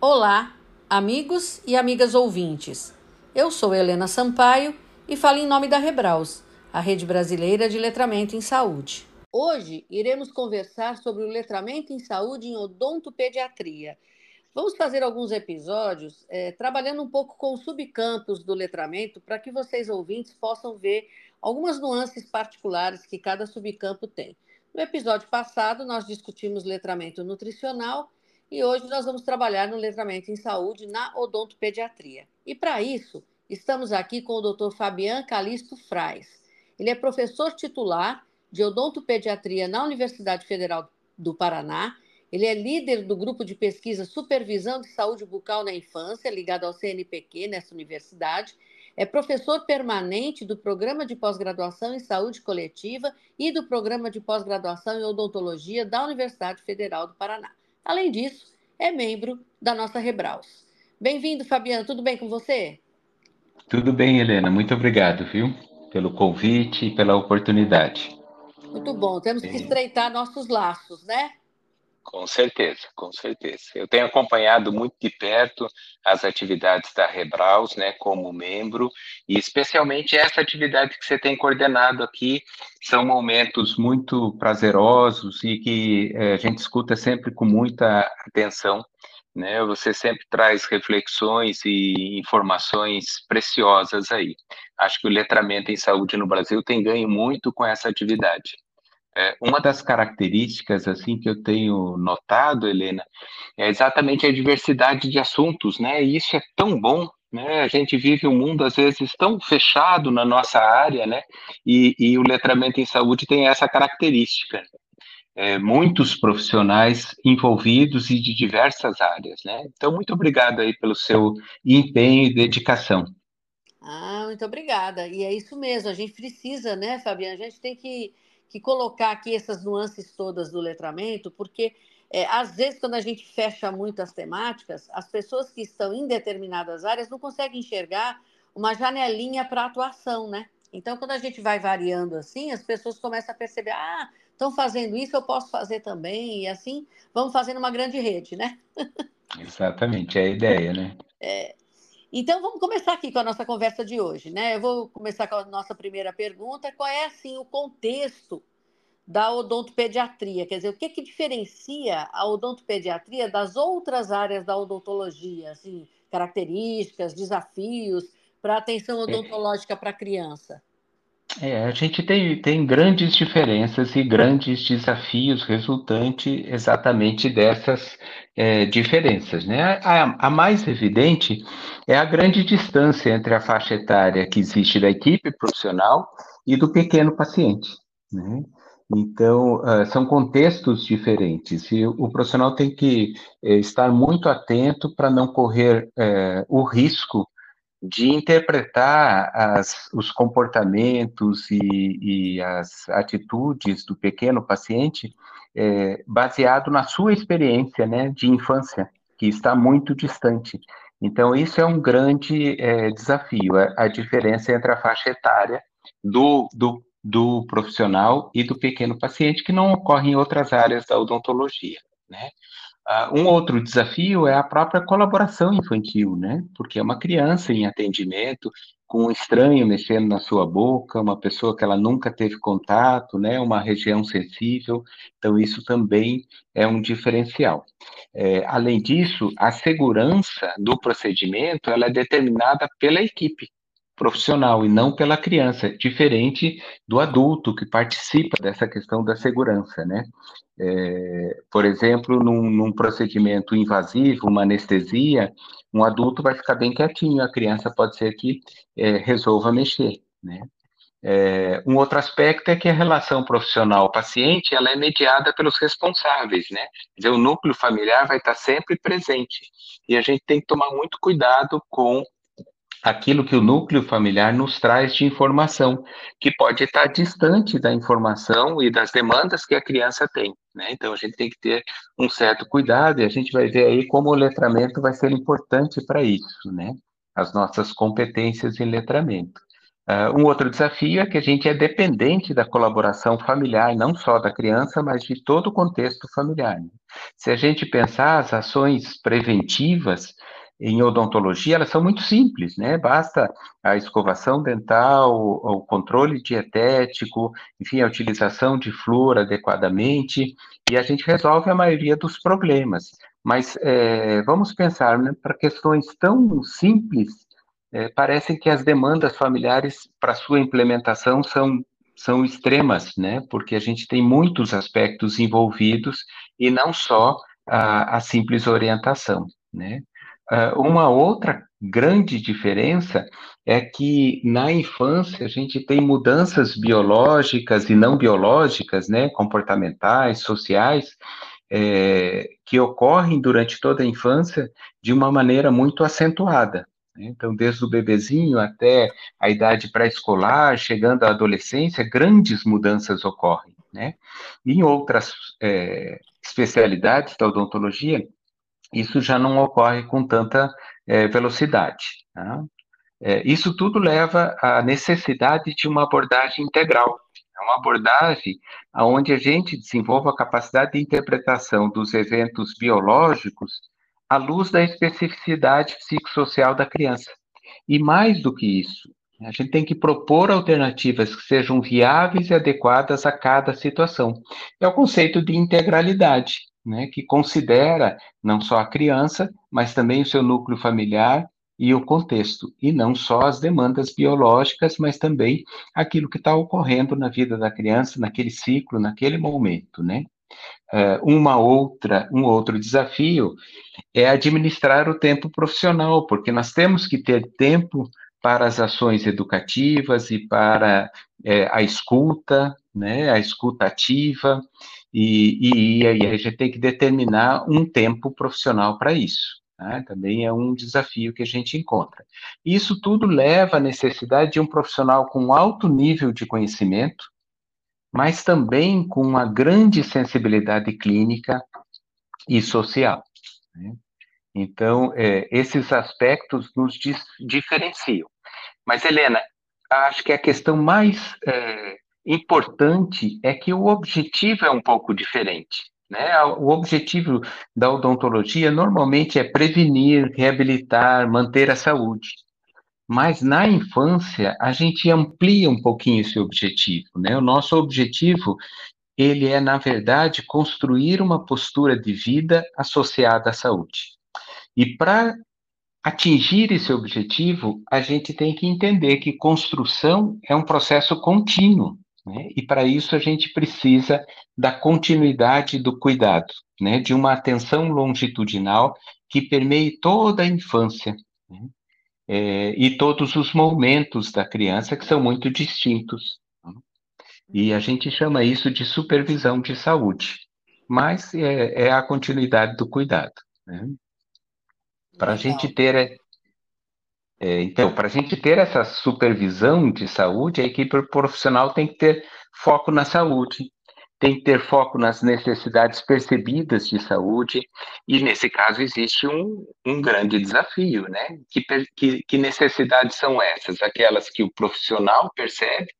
Olá, amigos e amigas ouvintes. Eu sou Helena Sampaio e falo em nome da Rebraus, a Rede Brasileira de Letramento em Saúde. Hoje iremos conversar sobre o letramento em saúde em odontopediatria. Vamos fazer alguns episódios é, trabalhando um pouco com os subcampos do letramento para que vocês ouvintes possam ver algumas nuances particulares que cada subcampo tem. No episódio passado, nós discutimos letramento nutricional e hoje nós vamos trabalhar no letramento em saúde na odontopediatria. E para isso, estamos aqui com o Dr. Fabian Calisto Frais. Ele é professor titular de odontopediatria na Universidade Federal do Paraná. Ele é líder do grupo de pesquisa Supervisão de Saúde Bucal na Infância, ligado ao CNPq nessa universidade. É professor permanente do Programa de Pós-Graduação em Saúde Coletiva e do Programa de Pós-Graduação em Odontologia da Universidade Federal do Paraná. Além disso, é membro da nossa Rebraus. Bem-vindo, Fabiano. Tudo bem com você? Tudo bem, Helena. Muito obrigado, viu, pelo convite e pela oportunidade. Muito bom. Temos que estreitar nossos laços, né? Com certeza, com certeza. Eu tenho acompanhado muito de perto as atividades da Rebraus, né, como membro, e especialmente essa atividade que você tem coordenado aqui, são momentos muito prazerosos e que é, a gente escuta sempre com muita atenção, né? Você sempre traz reflexões e informações preciosas aí. Acho que o letramento em saúde no Brasil tem ganho muito com essa atividade. É, uma das características assim que eu tenho notado, Helena, é exatamente a diversidade de assuntos, né? E isso é tão bom, né? A gente vive um mundo às vezes tão fechado na nossa área, né? E, e o letramento em saúde tem essa característica. É, muitos profissionais envolvidos e de diversas áreas, né? Então, muito obrigado aí pelo seu empenho e dedicação. Ah, muito obrigada. E é isso mesmo, a gente precisa, né, Fabiana? A gente tem que que colocar aqui essas nuances todas do letramento, porque é, às vezes, quando a gente fecha muito as temáticas, as pessoas que estão em determinadas áreas não conseguem enxergar uma janelinha para atuação, né? Então, quando a gente vai variando assim, as pessoas começam a perceber: ah, estão fazendo isso, eu posso fazer também, e assim vamos fazendo uma grande rede, né? Exatamente, é a ideia, né? É, então, vamos começar aqui com a nossa conversa de hoje, né? Eu vou começar com a nossa primeira pergunta: qual é, assim, o contexto da odontopediatria? Quer dizer, o que, que diferencia a odontopediatria das outras áreas da odontologia? Assim, características, desafios para atenção odontológica para a criança? É, a gente tem, tem grandes diferenças e grandes desafios resultantes exatamente dessas é, diferenças. Né? A, a, mais evidente é a grande distância entre a faixa etária que existe da equipe profissional e do pequeno paciente. Né? Então, uh, são contextos diferentes e o profissional tem que uh, estar muito atento para não correr uh, o risco de interpretar as, os comportamentos e, e, as atitudes do pequeno paciente é, baseado na sua experiência né, de infância, que está muito distante. Então, isso é um grande é, desafio, a, a, diferença entre a faixa etária do, do, do profissional e do pequeno paciente, que não ocorre em outras áreas da odontologia. Né? Uh, um outro desafio é a própria colaboração infantil, né? Porque é uma criança em atendimento, com um estranho mexendo na sua boca, uma pessoa que ela nunca teve contato, né? Uma região sensível. Então, isso também é um diferencial. É, além disso, a segurança do procedimento ela é determinada pela equipe profissional e não pela criança, diferente do adulto que participa dessa questão da segurança, né? É, por exemplo, num, num, procedimento invasivo, uma anestesia, um adulto vai ficar bem quietinho, a criança pode ser que é, resolva mexer, né? É, um outro aspecto é que a relação profissional-paciente ela é mediada pelos responsáveis, né? Quer dizer, o núcleo familiar vai estar sempre presente e a gente tem que tomar muito cuidado com aquilo que o núcleo familiar nos traz de informação, que pode estar distante da informação e das demandas que a criança tem. Né? Então, a gente tem que ter um certo cuidado e a gente vai ver aí como o letramento vai ser importante para isso, né? as nossas competências em letramento. Uh, um outro desafio é que a gente é dependente da colaboração familiar, não só da criança, mas de todo o contexto familiar. Né? Se a gente pensar as ações preventivas em odontologia, elas são muito simples, né? Basta a escovação dental, o, controle dietético, enfim, a utilização de flúor adequadamente, e a gente resolve a maioria dos problemas. Mas é, vamos pensar né, para questões tão simples é, parecem que as demandas familiares para sua implementação são, são extremas, né? Porque a gente tem muitos aspectos envolvidos e não só a, a simples orientação, né? Uh, uma outra grande diferença é que na infância a gente tem mudanças biológicas e não biológicas, né, comportamentais, sociais, é, que ocorrem durante toda a infância de uma maneira muito acentuada. Né? Então, desde o bebezinho até a idade pré-escolar, chegando à adolescência, grandes mudanças ocorrem. Né? Em outras é, especialidades da odontologia, isso já não ocorre com tanta é, velocidade. Tá? É, isso tudo leva à necessidade de uma abordagem integral. É uma abordagem onde a gente desenvolve a capacidade de interpretação dos eventos biológicos à luz da especificidade psicossocial da criança. E mais do que isso, a gente tem que propor alternativas que sejam viáveis e adequadas a cada situação. É o conceito de integralidade, né, que considera não só a criança, mas também o seu núcleo familiar e o contexto, e não só as demandas biológicas, mas também aquilo que está ocorrendo na vida da criança, naquele ciclo, naquele momento, né? Uh, uma outra, um outro desafio é administrar o tempo profissional, porque nós temos que ter tempo para as ações educativas e para é, a escuta, né, a escuta ativa, e, e, e a gente tem que determinar um tempo profissional para isso. Né? Também é um desafio que a gente encontra. Isso tudo leva à necessidade de um profissional com alto nível de conhecimento, mas também com uma grande sensibilidade clínica e social. Né? Então, é, esses aspectos nos diferenciam. Mas, Helena, acho que a questão mais é, importante é que o objetivo é um pouco diferente. Né? O objetivo da odontologia normalmente é prevenir, reabilitar, manter a saúde. Mas na infância, a gente amplia um pouquinho esse objetivo, né? O nosso objetivo, ele é, na verdade, construir uma postura de vida associada à saúde. E para atingir esse objetivo, a gente tem que entender que construção é um processo contínuo, né? E para isso a gente precisa da continuidade do cuidado, né? De uma atenção longitudinal que permeie toda a infância, né? é, e todos os momentos da criança que são muito distintos. Né? E a gente chama isso de supervisão de saúde, mas é, é a continuidade do cuidado. Né? Para a gente ter é, então, para a gente ter essa supervisão de saúde, a equipe profissional tem que ter foco na saúde, tem que ter foco nas necessidades percebidas de saúde, e nesse caso existe um, um grande desafio, né? Que, que, que necessidades são essas? Aquelas que o profissional percebe,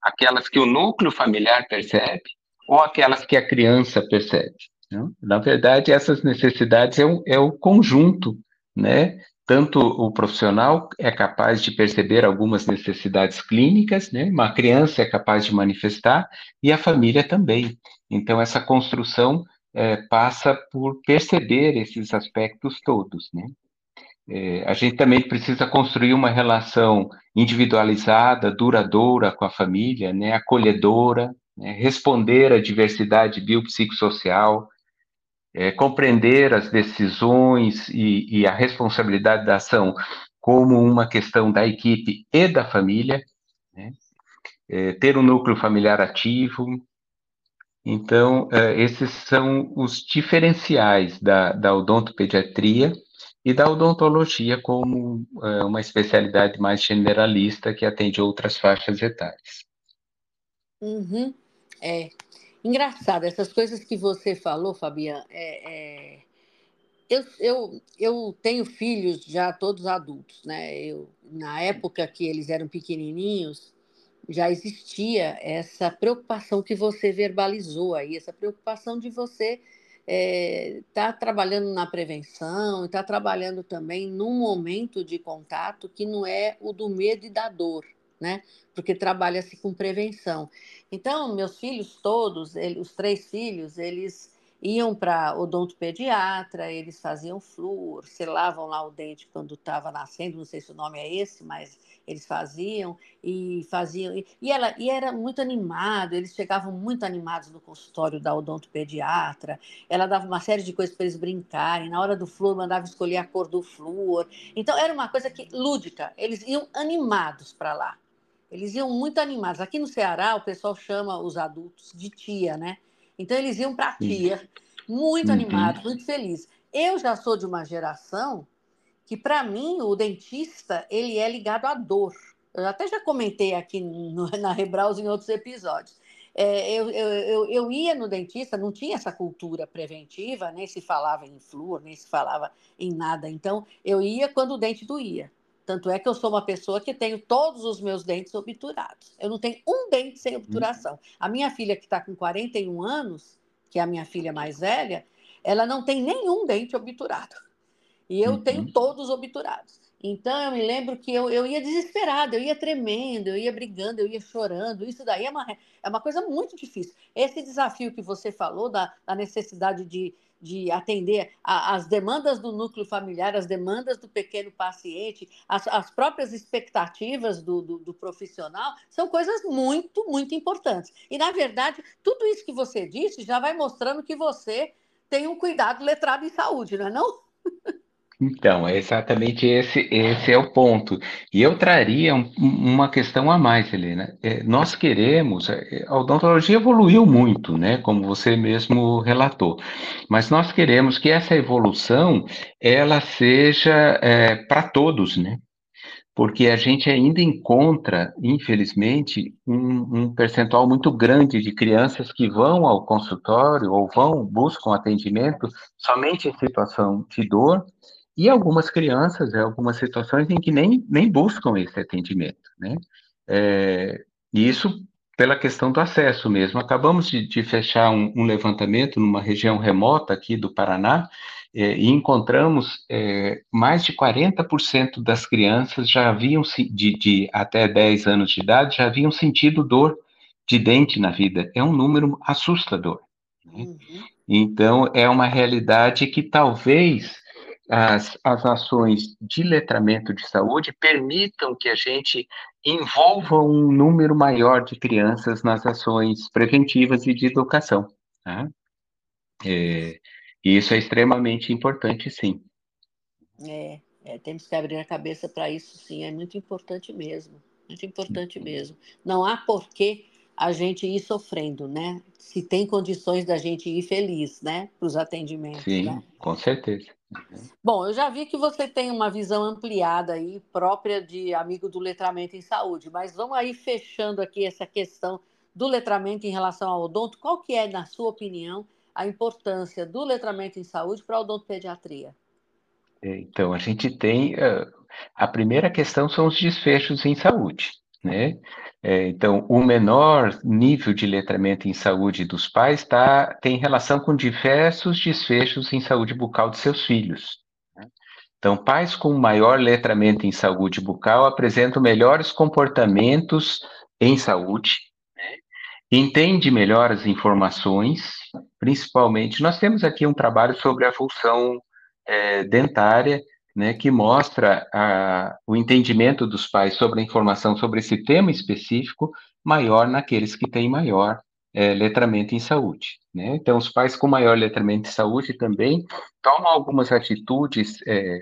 aquelas que o núcleo familiar percebe, ou aquelas que a criança percebe? Né? Na verdade, essas necessidades é, um, é o conjunto, né? Tanto o profissional é capaz de perceber algumas necessidades clínicas, né? Uma criança é capaz de manifestar e a família também. Então essa construção é, passa por perceber esses aspectos todos, né? É, a gente também precisa construir uma relação individualizada, duradoura com a família, né? Acolhedora, né? responder à diversidade biopsicossocial, é, compreender as decisões e, e, a responsabilidade da ação como uma questão da equipe e da família, né? é, ter um núcleo familiar ativo. Então, é, esses são os diferenciais da, da odontopediatria e da odontologia como é, uma especialidade mais generalista que atende outras faixas etárias. Uhum. É, Engraçado, essas coisas que você falou, Fabiana, é, é, eu, eu, eu tenho filhos já todos adultos, né? Eu, na época que eles eram pequenininhos, já existia essa preocupação que você verbalizou aí, essa preocupação de você estar é, tá trabalhando na prevenção, está trabalhando também num momento de contato que não é o do medo e da dor, né? Porque trabalha-se com prevenção. Então, meus filhos todos, ele, os três filhos, eles iam para odontopediatra, eles faziam flúor, selavam lá o dente quando estava nascendo, não sei se o nome é esse, mas eles faziam e faziam e, ela e era muito animado, eles chegavam muito animados no consultório da odontopediatra. Ela dava uma série de coisas para eles brincarem. Na hora do flúor mandava escolher a cor do flúor. Então era uma coisa que lúdica. Eles iam animados para lá. Eles iam muito animados. Aqui no Ceará o pessoal chama os adultos de tia, né? Então eles iam para a tia, muito uhum. animados, muito felizes. Eu já sou de uma geração que, para mim, o dentista ele é ligado à dor. Eu até já comentei aqui no, na Rebraus em outros episódios. É, eu, eu, eu, eu, ia no dentista, não tinha essa cultura preventiva, nem se falava em flúor, nem se falava em nada. Então, eu ia quando o dente doía. Tanto é que eu sou uma pessoa que tenho todos os meus dentes obturados. Eu não tenho um dente sem obturação. A minha filha, que está com 41 anos, que é a minha filha mais velha, ela não tem nenhum dente obturado. E eu uhum. tenho todos obturados. Então, eu me lembro que eu, eu ia desesperada, eu ia tremendo, eu ia brigando, eu ia chorando. Isso daí é uma, é uma coisa muito difícil. Esse desafio que você falou, da, da necessidade de, de atender às demandas do núcleo familiar, as demandas do pequeno paciente, as, as próprias expectativas do, do, do, profissional, são coisas muito, muito importantes. E, na verdade, tudo isso que você disse já vai mostrando que você tem um cuidado letrado em saúde, não é não? Então, é exatamente esse, esse é o ponto. E eu traria um, uma questão a mais, Helena. É, nós queremos, é, a odontologia evoluiu muito, né, como você mesmo relatou, mas nós queremos que essa evolução, ela seja é, para todos, né? Porque a gente ainda encontra, infelizmente, um, um percentual muito grande de crianças que vão ao consultório ou vão, buscam atendimento somente em situação de dor, e algumas crianças, é, algumas situações em que nem, nem buscam esse atendimento, né? É, e isso pela questão do acesso mesmo. Acabamos de, de fechar um, um, levantamento numa região remota aqui do Paraná é, e encontramos é, mais de 40% das crianças já haviam, de, de até 10 anos de idade, já haviam sentido dor de dente na vida. É um número assustador. Né? Uhum. Então, é uma realidade que talvez as, as ações de letramento de saúde permitam que a gente envolva um número maior de crianças nas ações preventivas e de educação. Tá? É, isso é extremamente importante, sim. É, é, temos que abrir a cabeça para isso, sim, é muito importante mesmo, muito importante mesmo. Não há porquê a gente ir sofrendo, né? Se tem condições da gente ir feliz, né? Para os atendimentos. Sim, né? com certeza. Bom, eu já vi que você tem uma visão ampliada aí, própria de amigo do letramento em saúde, mas vamos aí fechando aqui essa questão do letramento em relação ao odonto. Qual que é, na sua opinião, a importância do letramento em saúde para a odontopediatria? É, então, a gente tem. A primeira questão são os desfechos em saúde. Né? É, então, o menor nível de letramento em saúde dos pais tá, tem relação com diversos desfechos em saúde bucal de seus filhos. Né? Então, pais com maior letramento em saúde bucal apresentam melhores comportamentos em saúde, né? entende melhor as informações, principalmente. Nós temos aqui um trabalho sobre a função é, dentária né, que mostra a, o entendimento dos pais sobre a informação sobre esse tema específico maior naqueles que têm maior é, letramento em saúde. Né? Então, os pais com maior letramento em saúde também tomam algumas atitudes é,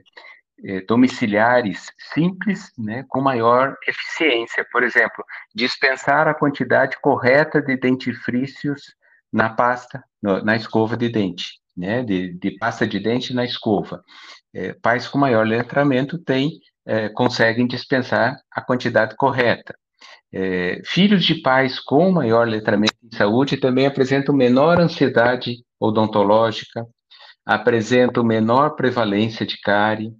é, domiciliares simples, né, com maior eficiência. Por exemplo, dispensar a quantidade correta de dentifrícios na pasta, no, na escova de dente, né, de, de pasta de dente na escova é, pais com maior letramento têm, é, conseguem dispensar a quantidade correta. É, filhos de pais com maior letramento em saúde também apresentam menor ansiedade odontológica, apresentam menor prevalência de cárie,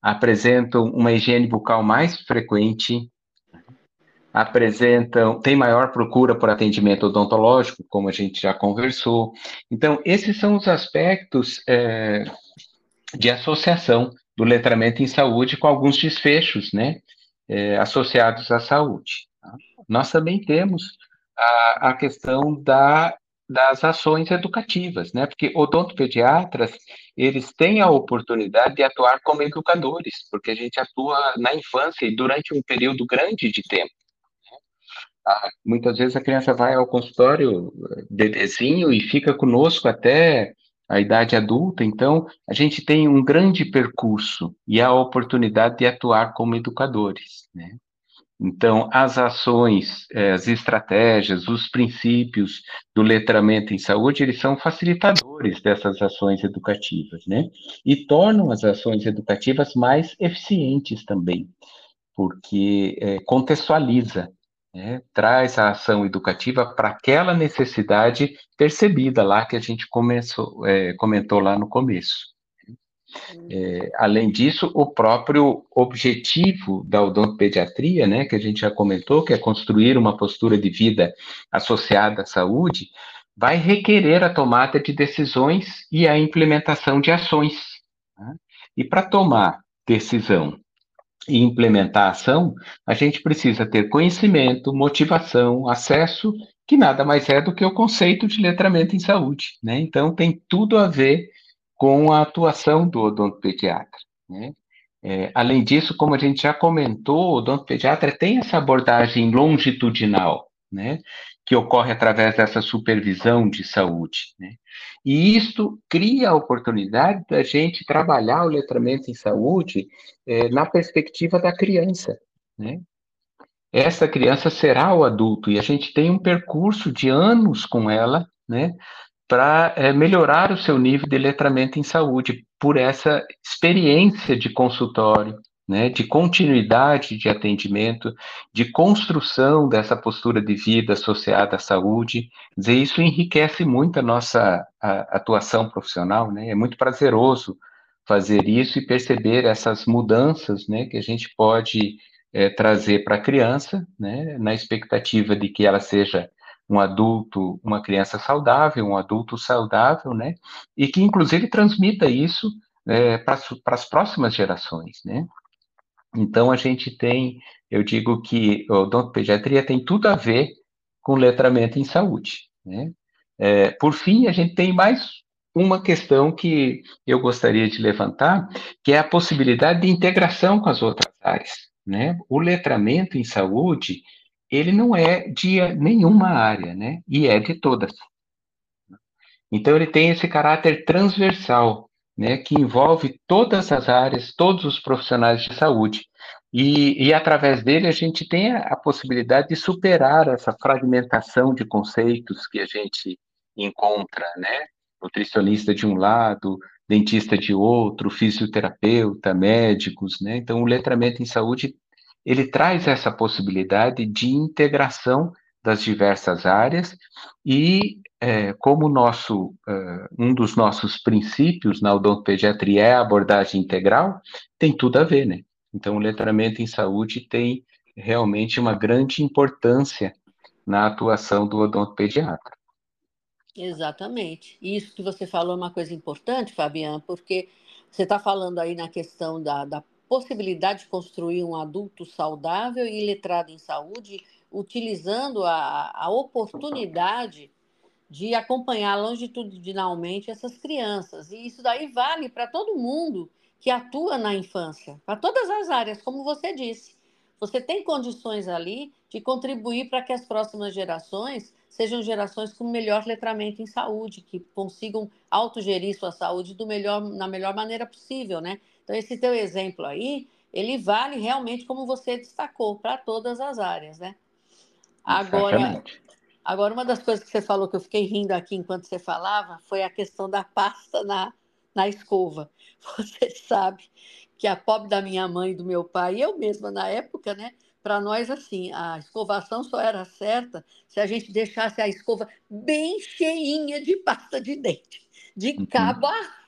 apresentam uma higiene bucal mais frequente, apresentam, tem maior procura por atendimento odontológico, como a gente já conversou. Então, esses são os aspectos é, de associação do letramento em saúde com alguns desfechos, né, é, associados à saúde. Tá? Nós também temos a, a questão da, das ações educativas, né, porque odontopediatras, eles têm a oportunidade de atuar como educadores, porque a gente atua na infância e durante um período grande de tempo. Ah, muitas vezes a criança vai ao consultório bebezinho e fica conosco até a idade adulta, então a gente tem um grande percurso e a oportunidade de atuar como educadores, né? Então, as ações, eh, as estratégias, os princípios do letramento em saúde, eles são facilitadores dessas ações educativas, né? E tornam as ações educativas mais eficientes também, porque é, contextualiza né, traz a ação educativa para aquela necessidade percebida lá que a gente começou, é, comentou lá no começo. É, além disso, o próprio objetivo da odontopediatria, né, que a gente já comentou, que é construir uma postura de vida associada à saúde, vai requerer a tomada de decisões e a implementação de ações. Né? E para tomar decisão e implementar a ação, a gente precisa ter conhecimento, motivação, acesso, que nada mais é do que o conceito de letramento em saúde, né? Então tem tudo a ver com a atuação do odontopediatra, né? É, além disso, como a gente já comentou, o odontopediatra tem essa abordagem longitudinal, né? Que ocorre através dessa supervisão de saúde, né? E isto cria a oportunidade da gente trabalhar o letramento em saúde é, na perspectiva da criança, né? Essa criança será o adulto e a gente tem um percurso de anos com ela, né? Para é, melhorar o seu nível de letramento em saúde por essa experiência de consultório, né, de continuidade de atendimento, de construção dessa postura de vida associada à saúde. Dizer, isso enriquece muito a nossa a, atuação profissional, né? É muito prazeroso fazer isso e perceber essas mudanças, né, que a gente pode é, trazer para a criança, né, na expectativa de que ela seja um adulto, uma criança saudável, um adulto saudável, né, e que inclusive transmita isso é, para as próximas gerações, né. Então, a gente tem, eu digo que o odontopediatria tem tudo a ver com letramento em saúde. Né? É, por fim, a gente tem mais uma questão que eu gostaria de levantar, que é a possibilidade de integração com as outras áreas. Né? O letramento em saúde, ele não é de nenhuma área, né? E é de todas. Então, ele tem esse caráter transversal, né, que envolve todas as áreas, todos os profissionais de saúde. E, e através dele a gente tem a, a, possibilidade de superar essa fragmentação de conceitos que a gente encontra, né? Nutricionista de um lado, dentista de outro, fisioterapeuta, médicos, né? Então, o letramento em saúde ele traz essa possibilidade de integração das diversas áreas e é, como nosso, uh, um dos nossos princípios na odontopediatria é a abordagem integral, tem tudo a ver, né? Então, o letramento em saúde tem realmente uma grande importância na atuação do odontopediatra. Exatamente. Isso que você falou é uma coisa importante, Fabiana, porque você está falando aí na questão da, da possibilidade de construir um adulto saudável e letrado em saúde, utilizando a, a oportunidade de acompanhar longitudinalmente essas crianças. E isso daí vale para todo mundo que atua na infância, para todas as áreas, como você disse. Você tem condições ali de contribuir para que as próximas gerações sejam gerações com melhor letramento em saúde, que consigam autogerir sua saúde do melhor, na melhor maneira possível, né? Então, esse teu exemplo aí, ele vale realmente, como você destacou, para todas as áreas, né? Agora, Exatamente. Agora, uma das coisas que você falou que eu fiquei rindo aqui enquanto você falava foi a questão da pasta na, na escova. Você sabe que a pobre da minha mãe e do meu pai, eu mesma na época, né? Para nós, assim, a escovação só era certa se a gente deixasse a escova bem cheinha de pasta de dente, de uhum. cabo a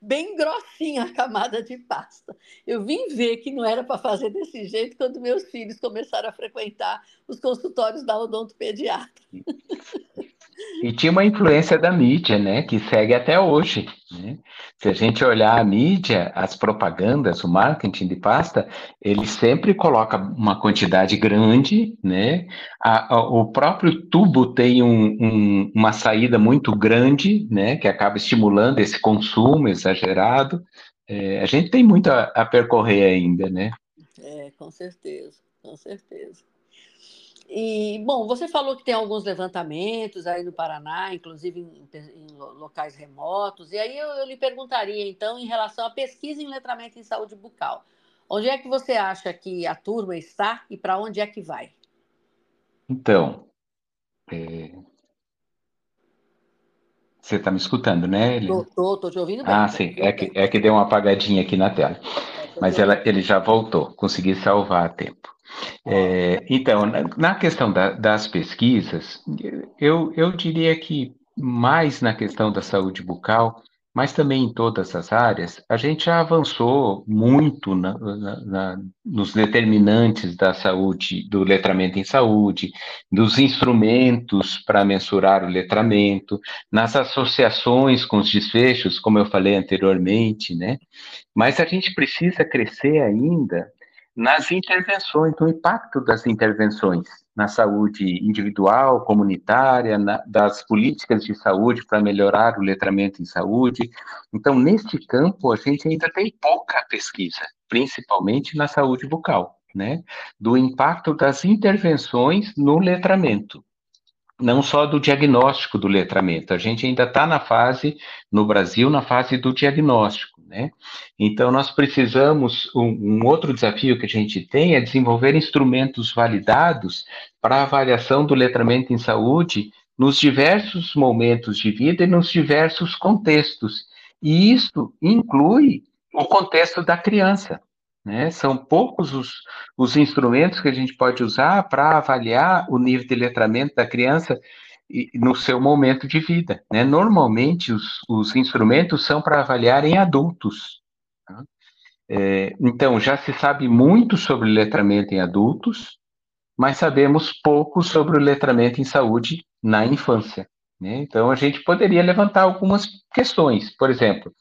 bem grossinha a camada de pasta. Eu vim ver que não era para fazer desse jeito quando meus filhos começaram a frequentar os consultórios da odontopediatra. E tinha uma influência da mídia, né, que segue até hoje. Né? Se a gente olhar a mídia, as propagandas, o marketing de pasta, ele sempre coloca uma quantidade grande, né? A, a, o próprio tubo tem um, um, uma saída muito grande, né, que acaba estimulando esse consumo exagerado. É, a gente tem muito a, a percorrer ainda, né? É, com certeza, com certeza. E, bom, você falou que tem alguns levantamentos aí no Paraná, inclusive em, em locais remotos, e aí eu, eu, lhe perguntaria, então, em relação à pesquisa em letramento em saúde bucal. Onde é que você acha que a turma está e para onde é que vai? Então, é... você está me escutando, né? Estou, estou te ouvindo bem. Ah, sim, é que, é que deu uma apagadinha aqui na tela. É, Mas ela, ele já voltou, consegui salvar a tempo. É, então, na, na questão da, das pesquisas, eu, eu diria que mais na questão da saúde bucal, mas também em todas as áreas, a gente já avançou muito na, na, nos determinantes da saúde, do letramento em saúde, dos instrumentos para mensurar o letramento, nas associações com os desfechos, como eu falei anteriormente, né? Mas a gente precisa crescer ainda nas intervenções, no impacto das intervenções na saúde individual, comunitária, na, das políticas de saúde para melhorar o letramento em saúde. Então, neste campo, a gente ainda tem pouca pesquisa, principalmente na saúde bucal, né? Do impacto das intervenções no letramento não só do diagnóstico do letramento, a gente ainda está na fase, no Brasil, na fase do diagnóstico, né? Então, nós precisamos, um, um outro desafio que a gente tem é desenvolver instrumentos validados para avaliação do letramento em saúde nos diversos momentos de vida e nos diversos contextos. E isso inclui o contexto da criança, né? São poucos os, os instrumentos que a gente pode usar para avaliar o nível de letramento da criança no seu momento de vida. Né? Normalmente, os, os instrumentos são para avaliar em adultos. Tá? É, então, já se sabe muito sobre letramento em adultos, mas sabemos pouco sobre o letramento em saúde na infância. Né? Então, a gente poderia levantar algumas questões. Por exemplo,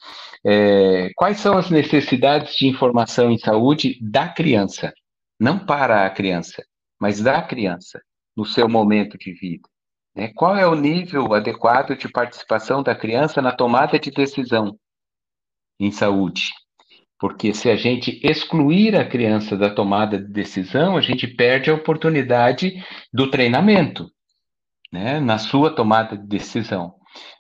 é, quais são as necessidades de informação em saúde da criança? Não para a criança, mas da criança, no seu momento de vida. Né? Qual é o nível adequado de participação da criança na tomada de decisão em saúde? Porque se a gente excluir a criança da tomada de decisão, a gente perde a oportunidade do treinamento né, na sua tomada de decisão.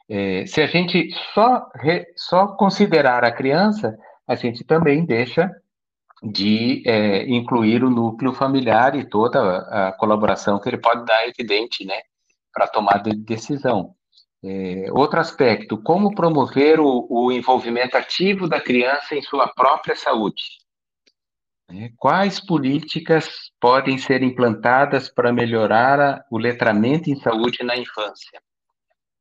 É, se a gente só, re, só considerar a criança, a gente também deixa de é, incluir o núcleo familiar e toda a, a, colaboração que ele pode dar, evidente, né, para tomada de decisão. É, outro aspecto, como promover o, o envolvimento ativo da criança em sua própria saúde. Né? Quais políticas podem ser implantadas para melhorar a, o letramento em saúde na infância?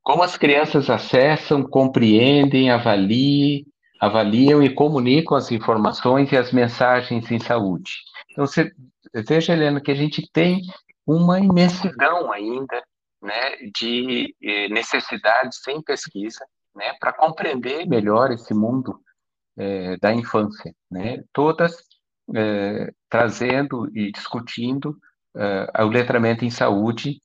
Como as crianças acessam, compreendem, avaliam, avaliam e comunicam as informações e as mensagens em saúde? Então, você veja, Helena, que a gente tem uma imensidão ainda né, de eh, necessidades sem pesquisa né, para compreender melhor esse mundo eh, da infância. Né? Todas é, trazendo e discutindo é, o letramento em saúde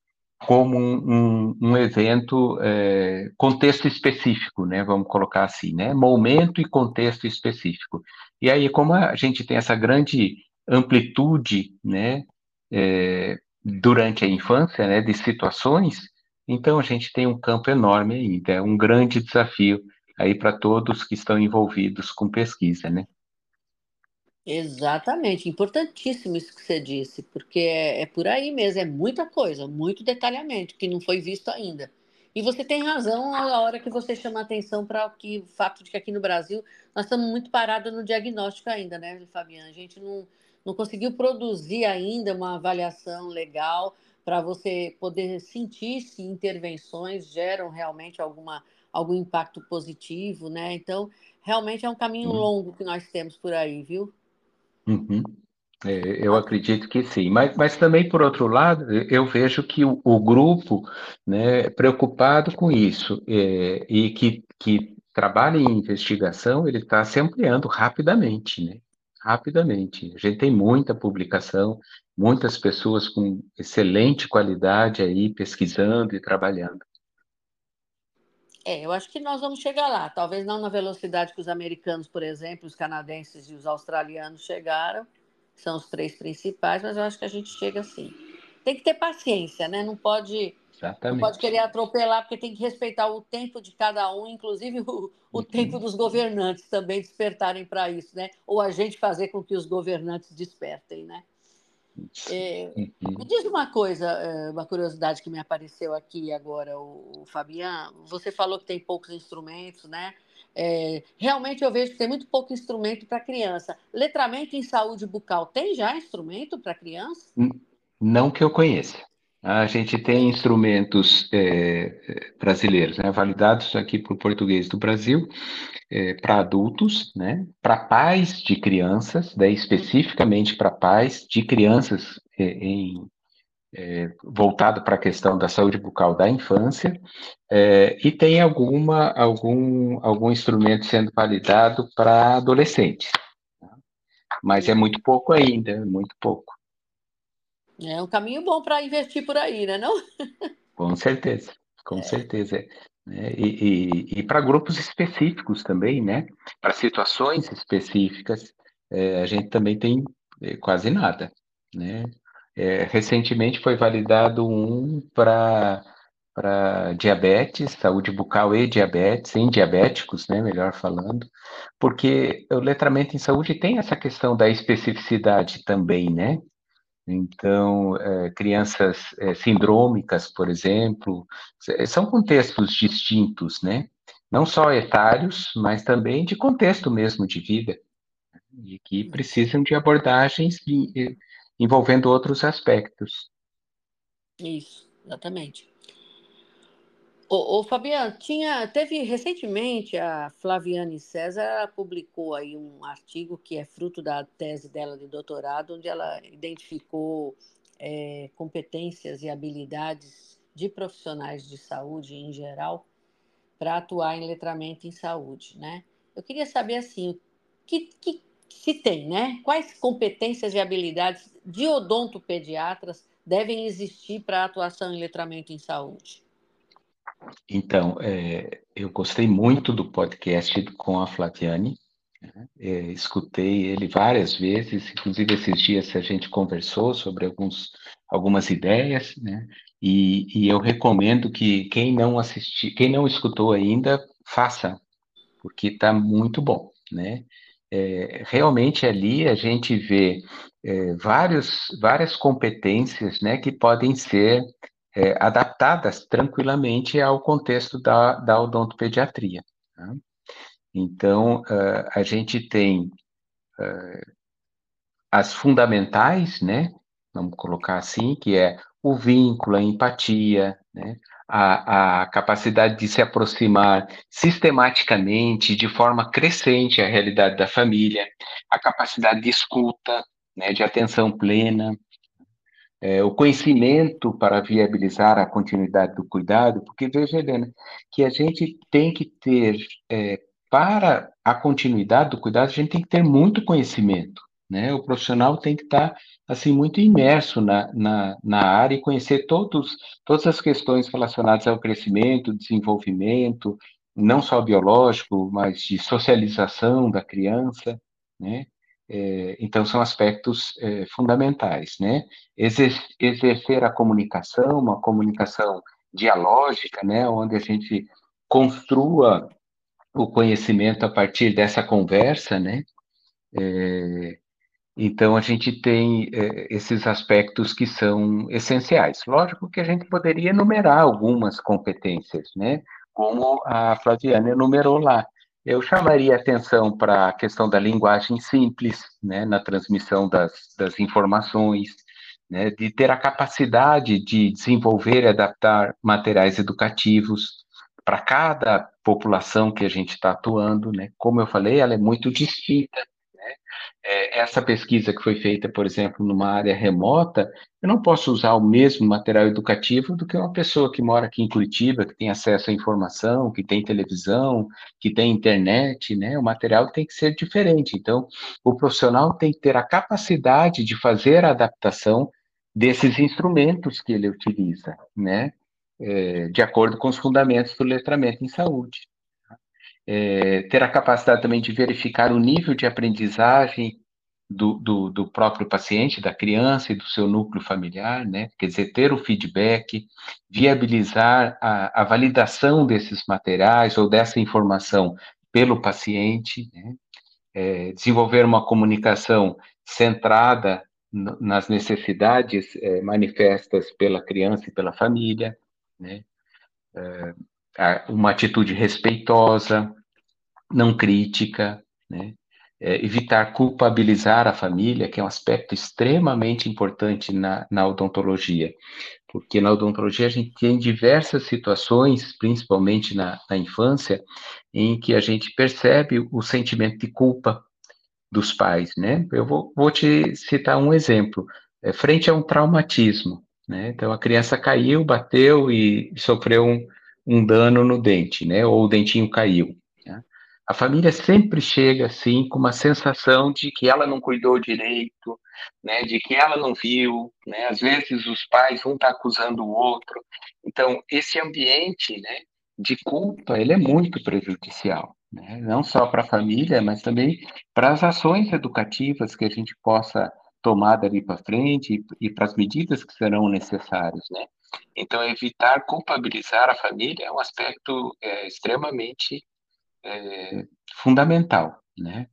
como um, um, um evento, é, contexto específico, né? Vamos colocar assim, né? Momento e contexto específico. E aí, como a gente tem essa grande amplitude, né? É, durante a infância, né? De situações, então a gente tem um campo enorme ainda, é um grande desafio aí para todos que estão envolvidos com pesquisa, né? Exatamente, importantíssimo isso que você disse, porque é, é, por aí mesmo, é muita coisa, muito detalhamento que não foi visto ainda. E você tem razão a hora que você chama atenção para o fato de que aqui no Brasil nós estamos muito parados no diagnóstico ainda, né, Fabiana? A gente não, não conseguiu produzir ainda uma avaliação legal para você poder sentir se intervenções geram realmente alguma algum impacto positivo, né? Então, realmente é um caminho uhum. longo que nós temos por aí, viu? Uhum. É, eu acredito que sim, mas, mas também, por outro lado, eu vejo que o, o grupo, né, preocupado com isso é, e que, que trabalha em investigação, ele está se ampliando rapidamente, né? Rapidamente. A gente tem muita publicação, muitas pessoas com excelente qualidade aí pesquisando e trabalhando. É, eu acho que nós vamos chegar lá. Talvez não na velocidade que os americanos, por exemplo, os canadenses e os australianos chegaram, são os três principais, mas eu acho que a gente chega assim. Tem que ter paciência, né? Não pode, não pode querer atropelar, porque tem que respeitar o tempo de cada um, inclusive o, o uhum. tempo dos governantes também despertarem para isso, né? Ou a gente fazer com que os governantes despertem, né? É, uhum. me diz uma coisa, é, uma curiosidade que me apareceu aqui agora, o, o Fabian. Você falou que tem poucos instrumentos, né? É, realmente eu vejo que tem muito pouco instrumento para criança. Letramento em saúde bucal tem já instrumento para criança? Não que eu conheça. A gente tem instrumentos é, brasileiros, né, validados aqui para o português do Brasil, é, para adultos, né, para pais de crianças, daí especificamente para pais de crianças é, em é, voltado para a questão da saúde bucal da infância, é, e tem alguma, algum, algum instrumento sendo validado para adolescentes. Tá? Mas é muito pouco ainda, muito pouco. É um caminho bom para investir por aí, né? Não? Com certeza, com é. certeza. Né? E, e, e para grupos específicos também, né? Para situações específicas, é, a gente também tem é, quase nada, né? É, recentemente foi validado um para para diabetes, saúde bucal e diabetes, em diabéticos, né, melhor falando, porque o letramento em saúde tem essa questão da especificidade também, né? Então, é, crianças é, sindrômicas, por exemplo, são contextos distintos, né? Não só etários, mas também de contexto mesmo de vida, e que precisam de abordagens de, envolvendo outros aspectos. Isso, exatamente. Ô, ô, Fabiano, tinha, teve recentemente a Flaviane César publicou aí um artigo que é fruto da tese dela de doutorado, onde ela identificou é, competências e habilidades de profissionais de saúde em geral para atuar em letramento em saúde, né? Eu queria saber assim, que, que se tem, né? Quais competências e habilidades de odontopediatras devem existir para atuação em letramento em saúde? Então, é, eu gostei muito do podcast com a Flaviane, é, escutei ele várias vezes, inclusive esses dias a gente conversou sobre alguns, algumas ideias, né? E, e eu recomendo que quem não assistiu, quem não escutou ainda, faça, porque está muito bom, né? é, realmente ali a gente vê é, vários, várias competências né, que podem ser é, adaptadas tranquilamente ao contexto da, da odontopediatria. Tá? Então, uh, a gente tem uh, as fundamentais, né, vamos colocar assim, que é o vínculo, a empatia, né, a, a capacidade de se aproximar sistematicamente, de forma crescente à realidade da família, a capacidade de escuta, né, de atenção plena, é, o conhecimento para viabilizar a continuidade do cuidado, porque veja, Helena, que a gente tem que ter, é, para a continuidade do cuidado, a gente tem que ter muito conhecimento, né? O profissional tem que estar assim muito imerso na, na, na área e conhecer todos, todas as questões relacionadas ao crescimento, desenvolvimento, não só biológico, mas de socialização da criança, né? É, então são aspectos é, fundamentais, né? Exer exercer a comunicação, uma comunicação dialógica, né? Onde a gente construa o conhecimento a partir dessa conversa, né? É, então, a gente tem é, esses aspectos que são essenciais. Lógico que a gente poderia enumerar algumas competências, né? Como a Flaviana enumerou lá. Eu chamaria atenção para a questão da linguagem simples, né, na transmissão das, das informações, né, de ter a capacidade de desenvolver e adaptar materiais educativos, para cada população que a gente está atuando, né? Como eu falei, ela é muito distinta. É, essa pesquisa que foi feita, por exemplo, numa área remota, eu não posso usar o mesmo material educativo do que uma pessoa que mora aqui em Curitiba, que tem acesso à informação, que tem televisão, que tem internet, né? O material tem que ser diferente. Então, o profissional tem que ter a capacidade de fazer a adaptação desses instrumentos que ele utiliza, né? é, de acordo com os fundamentos do letramento em saúde. É, ter a capacidade também de verificar o nível de aprendizagem do, do, do, próprio paciente, da criança e do seu núcleo familiar, né? Quer dizer, ter o feedback, viabilizar a, a validação desses materiais ou dessa informação pelo paciente, né? é, desenvolver uma comunicação centrada nas necessidades é, manifestas pela criança e pela família, né? É, uma atitude respeitosa, não crítica, né? É, evitar culpabilizar a família, que é um aspecto extremamente importante na, na odontologia, porque na odontologia a gente tem diversas situações, principalmente na, na infância, em que a gente percebe o sentimento de culpa dos pais, né? Eu vou, vou te citar um exemplo. É, frente a um traumatismo, né? Então a criança caiu, bateu e sofreu um, um dano no dente, né? Ou o dentinho caiu. Né? A família sempre chega assim com uma sensação de que ela não cuidou direito, né? De que ela não viu, né? Às vezes os pais um está acusando o outro. Então esse ambiente, né? De culpa, ele é muito prejudicial. Né? Não só para a família, mas também para as ações educativas que a gente possa tomar dali para frente e, e para as medidas que serão necessárias, né? Então, evitar culpabilizar a família é um aspecto é, extremamente é, fundamental, né?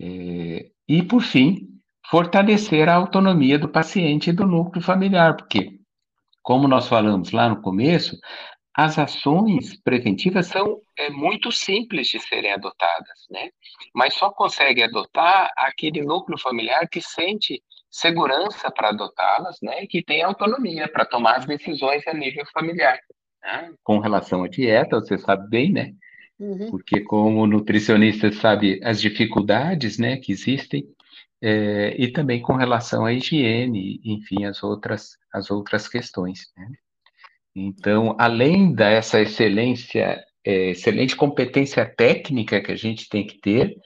É, e, por fim, fortalecer a autonomia do paciente e do núcleo familiar, porque, como nós falamos lá no começo, as ações preventivas são é, muito simples de serem adotadas, né? Mas só consegue adotar aquele núcleo familiar que sente segurança para adotá-las, né? E que tem autonomia para tomar as decisões a nível familiar. Né? Com relação à dieta, você sabe bem, né? Uhum. Porque como nutricionista sabe as dificuldades, né, que existem, é, e também com relação à higiene, enfim, as outras as outras questões. Né? Então, além dessa excelência, é, excelente competência técnica que a gente tem que ter,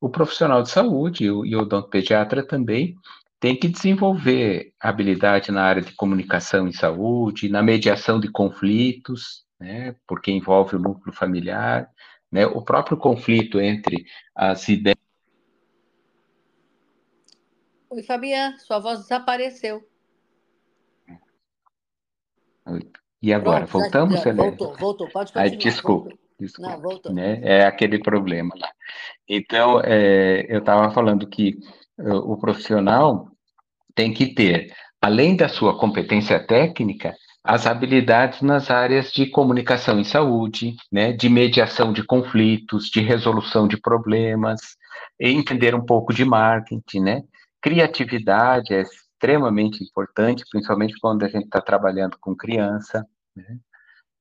o profissional de saúde e o, e o odontopediatra também tem que desenvolver habilidade na área de comunicação em saúde, na mediação de conflitos, né, porque envolve o núcleo familiar, né, o próprio conflito entre as ideias. Oi, Fabiana, sua voz desapareceu. E agora, Pronto, voltamos, já, Voltou, voltou, pode continuar. Ai, desculpa, desculpa. Não, voltou. Né? É aquele problema lá. Então, é, eu estava falando que o profissional tem que ter, além da sua competência técnica, as habilidades nas áreas de comunicação em saúde, né, de mediação de conflitos, de resolução de problemas, entender um pouco de marketing, né? Criatividade é extremamente importante, principalmente quando a gente está trabalhando com criança. Né?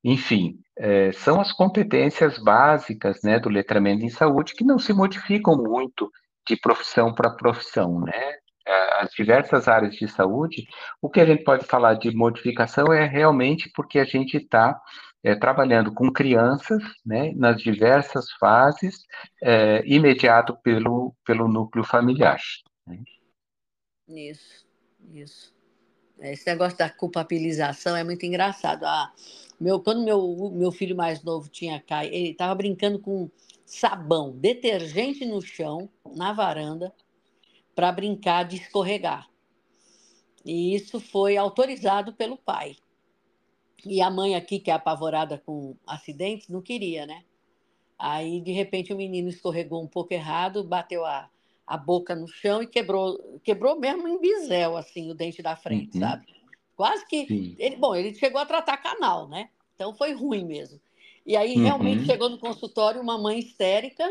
Enfim, é, são as competências básicas né, do letramento em saúde que não se modificam muito de profissão para profissão, né? É, as diversas áreas de saúde, o que a gente pode falar de modificação é realmente porque a gente está é, trabalhando com crianças, né, nas diversas fases, é, imediato pelo, pelo núcleo familiar. Né? Isso, isso. Esse negócio da culpabilização é muito engraçado. Ah, meu, quando meu, meu filho mais novo tinha caído, ele estava brincando com sabão, detergente no chão, na varanda, para brincar de escorregar. E isso foi autorizado pelo pai. E a mãe aqui, que é apavorada com acidentes, não queria, né? Aí, de repente, o menino escorregou um pouco errado, bateu a, a boca no chão e quebrou, quebrou mesmo em bisel, assim, o dente da frente, uhum. sabe? Quase que. Ele, bom, ele chegou a tratar canal, né? Então foi ruim mesmo. E aí, realmente, uhum. chegou no consultório uma mãe histérica.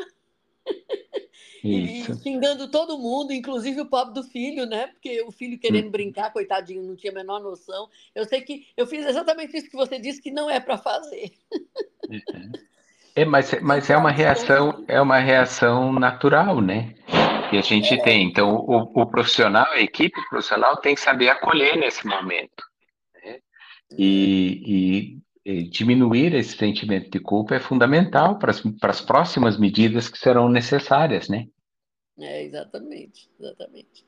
e xingando todo mundo, inclusive o pobre do filho, né? Porque o filho querendo uhum. brincar, coitadinho, não tinha a menor noção. Eu sei que eu fiz exatamente isso que você disse que não é para fazer. É, mas, mas é uma reação, é uma reação natural, né? Que a gente tem. Então, o, o profissional, a equipe profissional tem que saber acolher nesse momento. Né? E, e, diminuir esse sentimento de culpa é fundamental para as, para as próximas medidas que serão necessárias, né? É, exatamente, exatamente.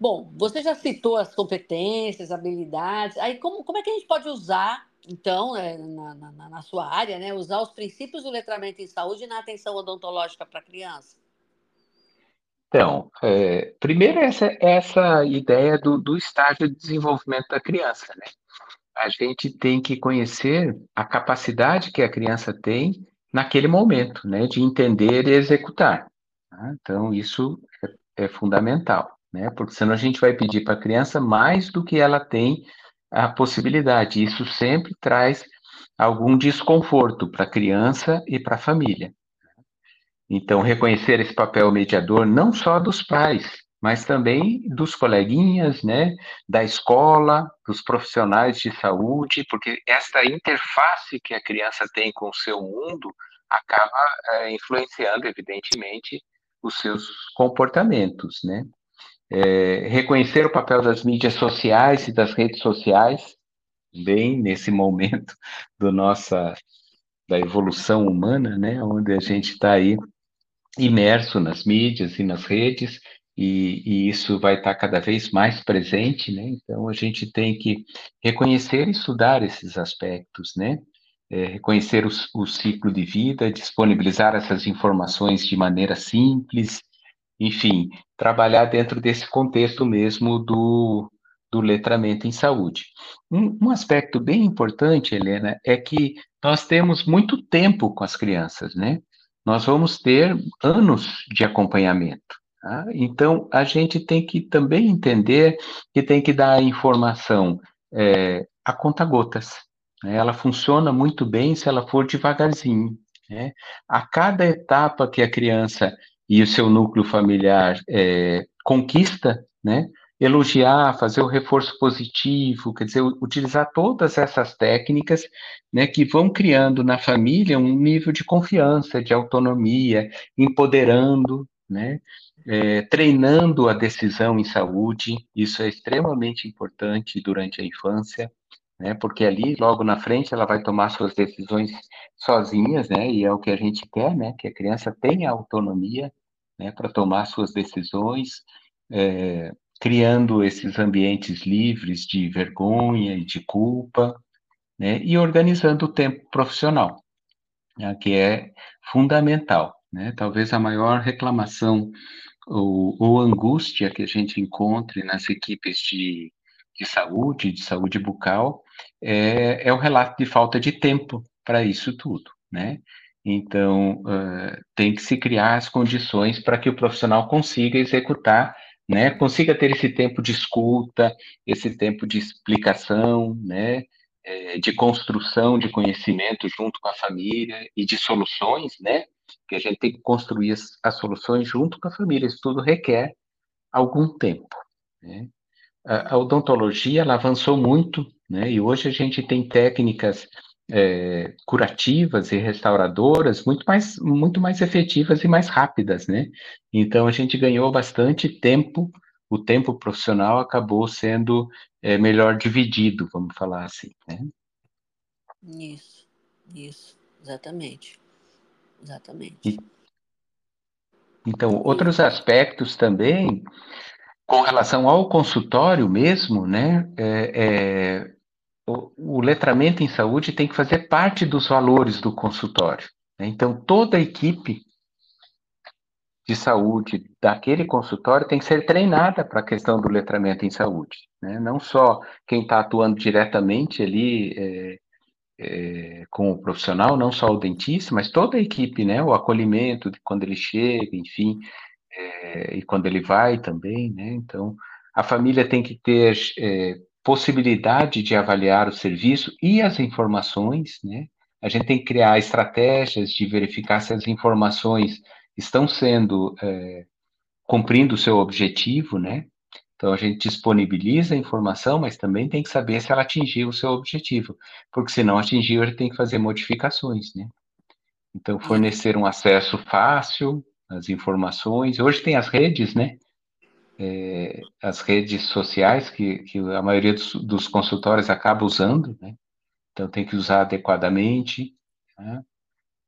Bom, você já citou as competências, habilidades. Aí, como, como é que a gente pode usar, então, é, na, na, na sua área, né, usar os princípios do letramento em saúde na atenção odontológica para a criança? Então, é, primeiro essa, essa ideia do, do estágio de desenvolvimento da criança, né? A gente tem que conhecer a capacidade que a criança tem naquele momento, né, de entender e executar. Tá? Então, isso é, é fundamental né? Porque senão a gente vai pedir para a criança mais do que ela tem a possibilidade. Isso sempre traz algum desconforto para a criança e para a família. Então, reconhecer esse papel mediador não só dos pais, mas também dos coleguinhas, né, da escola, dos profissionais de saúde, porque essa interface que a criança tem com o seu mundo acaba é, influenciando, evidentemente, os seus comportamentos, né? é, reconhecer o papel das mídias sociais e das redes sociais, bem nesse momento do nossa da evolução humana, né, onde a gente está aí imerso nas mídias e nas redes, e, e, isso vai estar cada vez mais presente, né? Então a gente tem que reconhecer e estudar esses aspectos, né? É, reconhecer o, o, ciclo de vida, disponibilizar essas informações de maneira simples, enfim, trabalhar dentro desse contexto mesmo do, do letramento em saúde. Um, um, aspecto bem importante, Helena, é que nós temos muito tempo com as crianças, né? Nós vamos ter anos de acompanhamento. Tá? Então, a gente tem que também entender que tem que dar a informação é, a conta-gotas. Né? Ela funciona muito bem se ela for devagarzinho. Né? A cada etapa que a criança e o seu núcleo familiar é, conquista, né? Elogiar, fazer o reforço positivo, quer dizer, utilizar todas essas técnicas, né, que vão criando na família um nível de confiança, de autonomia, empoderando, né, é, treinando a decisão em saúde, isso é extremamente importante durante a infância, né, porque ali, logo na frente, ela vai tomar suas decisões sozinhas, né, e é o que a gente quer, né, que a criança tenha autonomia, né, para tomar suas decisões, é, criando esses ambientes livres de vergonha e de culpa, né, e organizando o tempo profissional, né, que é fundamental. Né? Talvez a maior reclamação ou, ou, angústia que a gente encontre nas equipes de, de saúde, de saúde bucal, é, é o relato de falta de tempo para isso tudo, né? Então, uh, tem que se criar as condições para que o profissional consiga executar, né, consiga ter esse tempo de escuta, esse tempo de explicação, né, é, de construção de conhecimento junto com a família e de soluções, né, que a gente tem que construir as, as soluções junto com a família. Isso tudo requer algum tempo. Né? A, a odontologia ela avançou muito, né, e hoje a gente tem técnicas é, curativas e restauradoras muito mais, muito mais efetivas e mais rápidas, né? Então a gente ganhou bastante tempo, o tempo profissional acabou sendo é, melhor dividido, vamos falar assim, né? Isso, isso, exatamente, exatamente. Então, outros aspectos também, com relação ao consultório mesmo, né? É, é, o, letramento em saúde tem que fazer parte dos valores do consultório. Né? Então, toda a equipe de saúde daquele consultório tem que ser treinada para a questão do letramento em saúde. Né? Não só quem está atuando diretamente ali é, é, com o profissional, não só o dentista, mas toda a equipe, né? o acolhimento de quando ele chega, enfim, é, e quando ele vai também. Né? Então, a família tem que ter é, possibilidade de avaliar o serviço e as informações, né? A gente tem que criar estratégias de verificar se as informações estão sendo cumprindo o seu objetivo, né? Então a gente disponibiliza a informação, mas também tem que saber se ela atingiu o seu objetivo, porque se não atingiu, ele tem que fazer modificações, né? Então fornecer um acesso fácil às informações. Hoje tem as redes, né? É, as redes sociais que, que a maioria dos, dos consultórios acaba usando, né? Então tem que usar adequadamente. Né?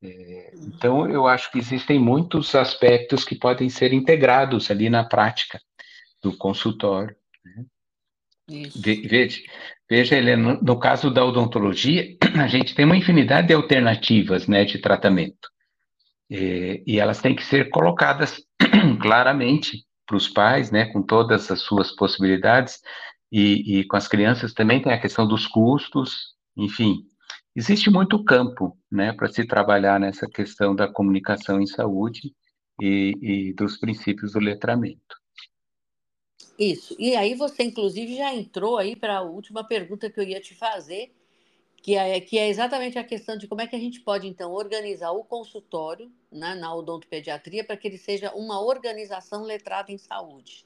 É, então eu acho que existem muitos aspectos que podem ser integrados ali na prática do consultório. Né? Veja, veja, Helena, no, no caso da odontologia, a gente tem uma infinidade de alternativas né, de tratamento. E, e elas têm que ser colocadas claramente para os pais, né, com todas as suas possibilidades, e, e, com as crianças também tem a questão dos custos, enfim, existe muito campo, né, para se trabalhar nessa questão da comunicação em saúde e, e dos princípios do letramento. Isso. E aí você, inclusive, já entrou aí para a última pergunta que eu ia te fazer, que é, que é exatamente a questão de como é que a gente pode, então, organizar o consultório né, na odontopediatria para que ele seja uma organização letrada em saúde.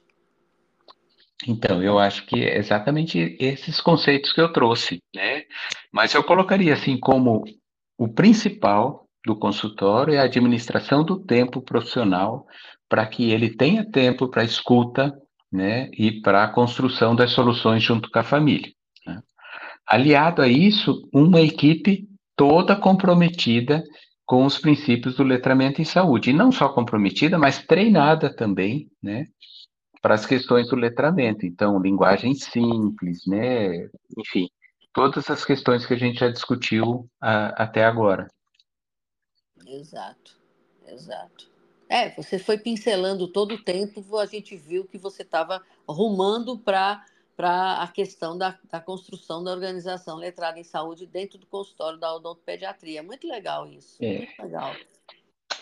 Então, eu acho que é exatamente esses conceitos que eu trouxe, né? Mas eu colocaria assim como o principal do consultório é a administração do tempo profissional para que ele tenha tempo para escuta, né, e para a construção das soluções junto com a família. Né? Aliado a isso, uma equipe toda comprometida com os princípios do letramento em saúde, e não só comprometida, mas treinada também, né, para as questões do letramento. Então, linguagem simples, né, enfim, todas as questões que a gente já discutiu a, até agora. Exato, exato. É, você foi pincelando todo o tempo, a gente viu que você estava rumando para a questão da, da, construção da organização letrada em saúde dentro do consultório da odontopediatria. Muito legal isso, é. muito legal.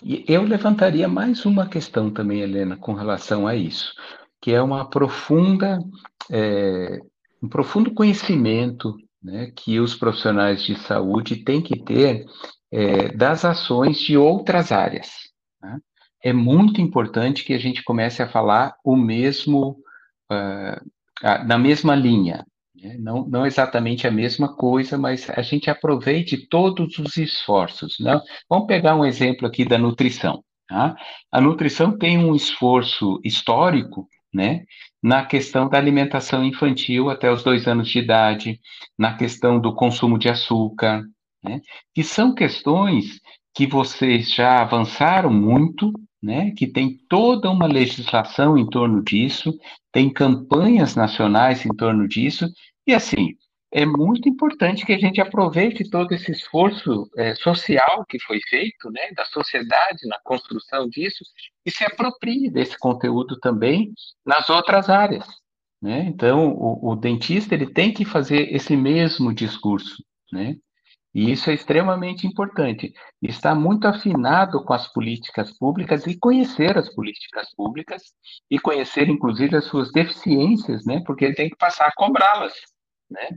E eu levantaria mais uma questão também, Helena, com relação a isso, que é uma profunda, é, um profundo conhecimento né, que os profissionais de saúde têm que ter é, das ações de outras áreas. Né? É muito importante que a gente comece a falar o mesmo, uh, na mesma linha. Né? Não, não exatamente a mesma coisa, mas a gente aproveite todos os esforços. Né? Vamos pegar um exemplo aqui da nutrição. Tá? A nutrição tem um esforço histórico né, na questão da alimentação infantil até os dois anos de idade, na questão do consumo de açúcar, né, que são questões que vocês já avançaram muito, né, que tem toda uma legislação em torno disso, tem campanhas nacionais em torno disso, e assim, é muito importante que a gente aproveite todo esse esforço é, social que foi feito, né, da sociedade na construção disso, e se aproprie desse conteúdo também nas outras áreas. Né? Então, o, o dentista ele tem que fazer esse mesmo discurso, né? E isso é extremamente importante. Está muito afinado com as políticas públicas e conhecer as políticas públicas e conhecer, inclusive, as suas deficiências, né? Porque ele tem que passar a cobrá-las, né?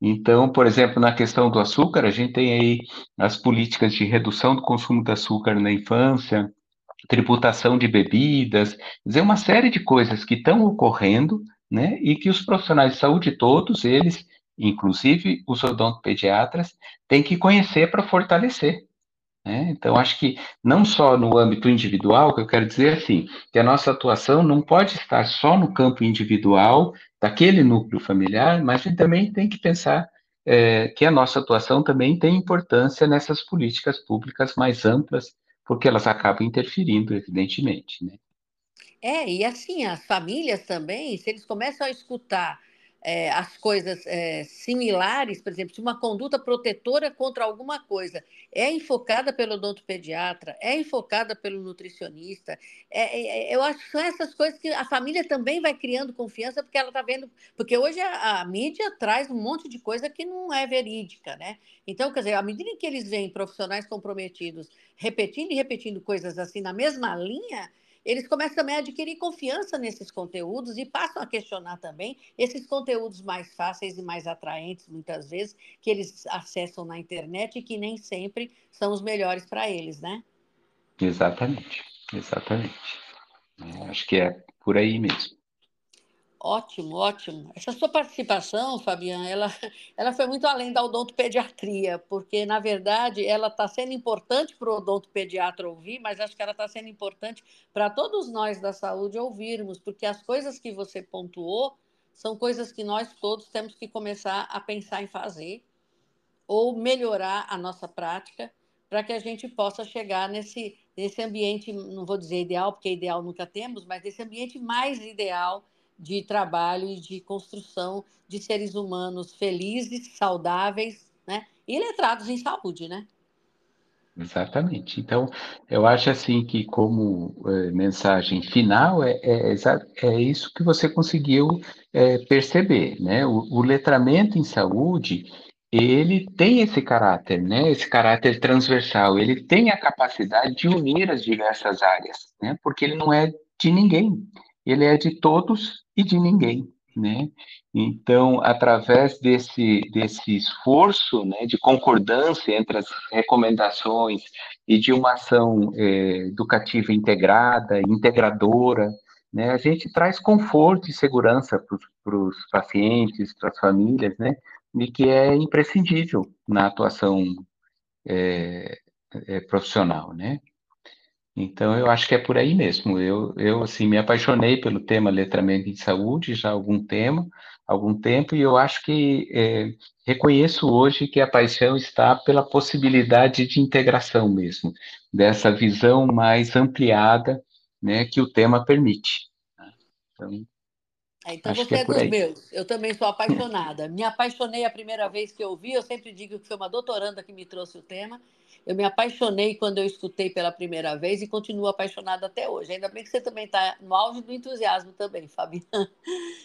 Então, por exemplo, na questão do açúcar, a gente tem aí as políticas de redução do consumo de açúcar na infância, tributação de bebidas, dizer, uma série de coisas que estão ocorrendo, né? E que os profissionais de saúde, todos eles, inclusive os odontopediatras, têm que conhecer para fortalecer. Né? Então, acho que não só no âmbito individual, que eu quero dizer assim, que a nossa atuação não pode estar só no campo individual, daquele núcleo familiar, mas a gente também tem que pensar é, que a nossa atuação também tem importância nessas políticas públicas mais amplas, porque elas acabam interferindo, evidentemente. Né? É, e assim, as famílias também, se eles começam a escutar é, as coisas é, similares, por exemplo, se uma conduta protetora contra alguma coisa é enfocada pelo odontopediatra, é enfocada pelo nutricionista, é, é eu acho que são essas coisas que a família também vai criando confiança, porque ela está vendo. Porque hoje a, a, mídia traz um monte de coisa que não é verídica, né? Então, quer dizer, à medida que eles veem profissionais comprometidos repetindo e repetindo coisas assim na mesma linha eles começam também a adquirir confiança nesses conteúdos e passam a questionar também esses conteúdos mais fáceis e mais atraentes, muitas vezes, que eles acessam na internet e que nem sempre são os melhores para eles, né? Exatamente, exatamente. É, acho que é por aí mesmo. Ótimo, ótimo. Essa sua participação, Fabiana, ela, ela foi muito além da odontopediatria, porque, na verdade, ela está sendo importante para o odontopediatra ouvir, mas acho que ela está sendo importante para todos nós da saúde ouvirmos, porque as coisas que você pontuou são coisas que nós todos temos que começar a pensar em fazer ou melhorar a nossa prática para que a gente possa chegar nesse, nesse ambiente, não vou dizer ideal, porque ideal nunca temos, mas nesse ambiente mais ideal de trabalho e de construção de seres humanos felizes, saudáveis, né? E letrados em saúde, né? Exatamente. Então, eu acho assim que como é, mensagem final é, é, é, isso que você conseguiu é, perceber, né? O, o, letramento em saúde ele tem esse caráter, né? Esse caráter transversal. Ele tem a capacidade de unir as diversas áreas, né? Porque ele não é de ninguém ele é de todos e de ninguém, né? Então, através desse, desse esforço né, de concordância entre as recomendações e de uma ação é, educativa integrada, integradora, né, a gente traz conforto e segurança para os pacientes, para as famílias, né, e que é imprescindível na atuação é, é, profissional, né? Então, eu acho que é por aí mesmo. Eu, eu assim, me apaixonei pelo tema letramento em saúde já há algum tempo, algum tempo, e eu acho que é, reconheço hoje que a paixão está pela possibilidade de integração mesmo, dessa visão mais ampliada, né, que o tema permite. Então, é, então você é, é dos meus. Eu também sou apaixonada. Me apaixonei a primeira vez que eu vi, eu sempre digo que foi uma doutoranda que me trouxe o tema, eu me apaixonei quando eu escutei pela primeira vez e continuo apaixonada até hoje. Ainda bem que você também está no auge do entusiasmo também, Fabiana.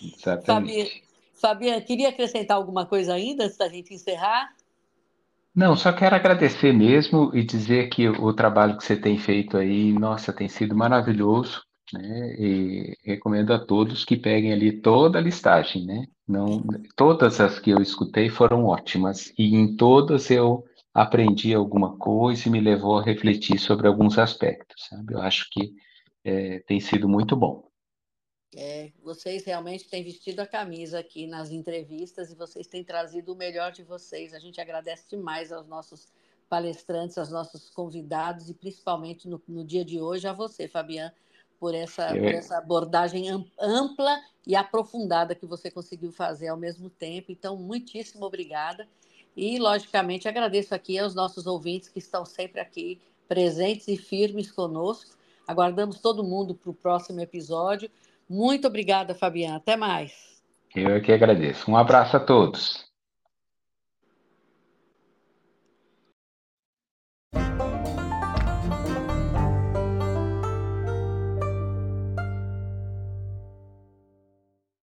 Exatamente. Fabiana, queria acrescentar alguma coisa ainda antes da gente encerrar? Não, só quero agradecer mesmo e dizer que o trabalho que você tem feito aí, nossa, tem sido maravilhoso, né? E recomendo a todos que peguem ali toda a listagem, né? Não, todas as que eu escutei foram ótimas e em todas eu aprendi alguma coisa e me levou a refletir sobre alguns aspectos, sabe? Eu acho que é, tem sido muito bom. É, vocês realmente têm vestido a camisa aqui nas entrevistas e vocês têm trazido o melhor de vocês. A gente agradece demais aos nossos palestrantes, aos nossos convidados e principalmente no, no dia de hoje a você, Fabiano, por essa, por essa abordagem ampla e aprofundada que você conseguiu fazer ao mesmo tempo. Então, muitíssimo obrigada. E, logicamente, agradeço aqui aos nossos ouvintes que estão sempre aqui presentes e firmes conosco. Aguardamos todo mundo para o próximo episódio. Muito obrigada, Fabiana. Até mais. Eu é que agradeço. Um abraço a todos.